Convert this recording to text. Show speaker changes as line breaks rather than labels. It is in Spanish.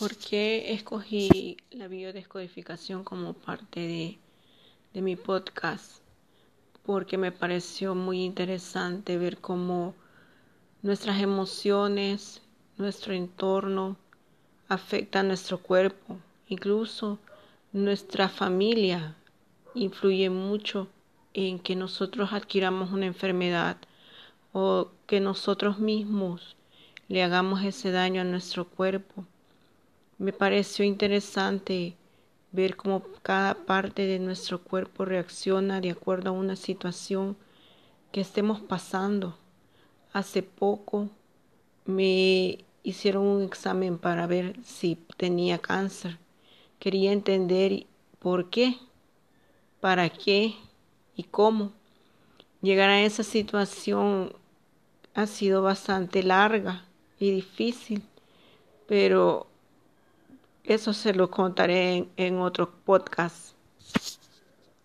¿Por qué escogí la biodescodificación como parte de, de, mi podcast? Porque me pareció muy interesante ver cómo nuestras emociones, nuestro entorno afectan nuestro cuerpo, incluso nuestra familia influye mucho en que nosotros adquiramos una enfermedad o que nosotros mismos le hagamos ese daño a nuestro cuerpo. Me pareció interesante ver cómo cada parte de nuestro cuerpo reacciona de acuerdo a una situación que estemos pasando. Hace poco me hicieron un examen para ver si tenía cáncer. Quería entender por qué, para qué y cómo. Llegar a esa situación ha sido bastante larga y difícil, pero eso se lo contaré en, en otro podcast.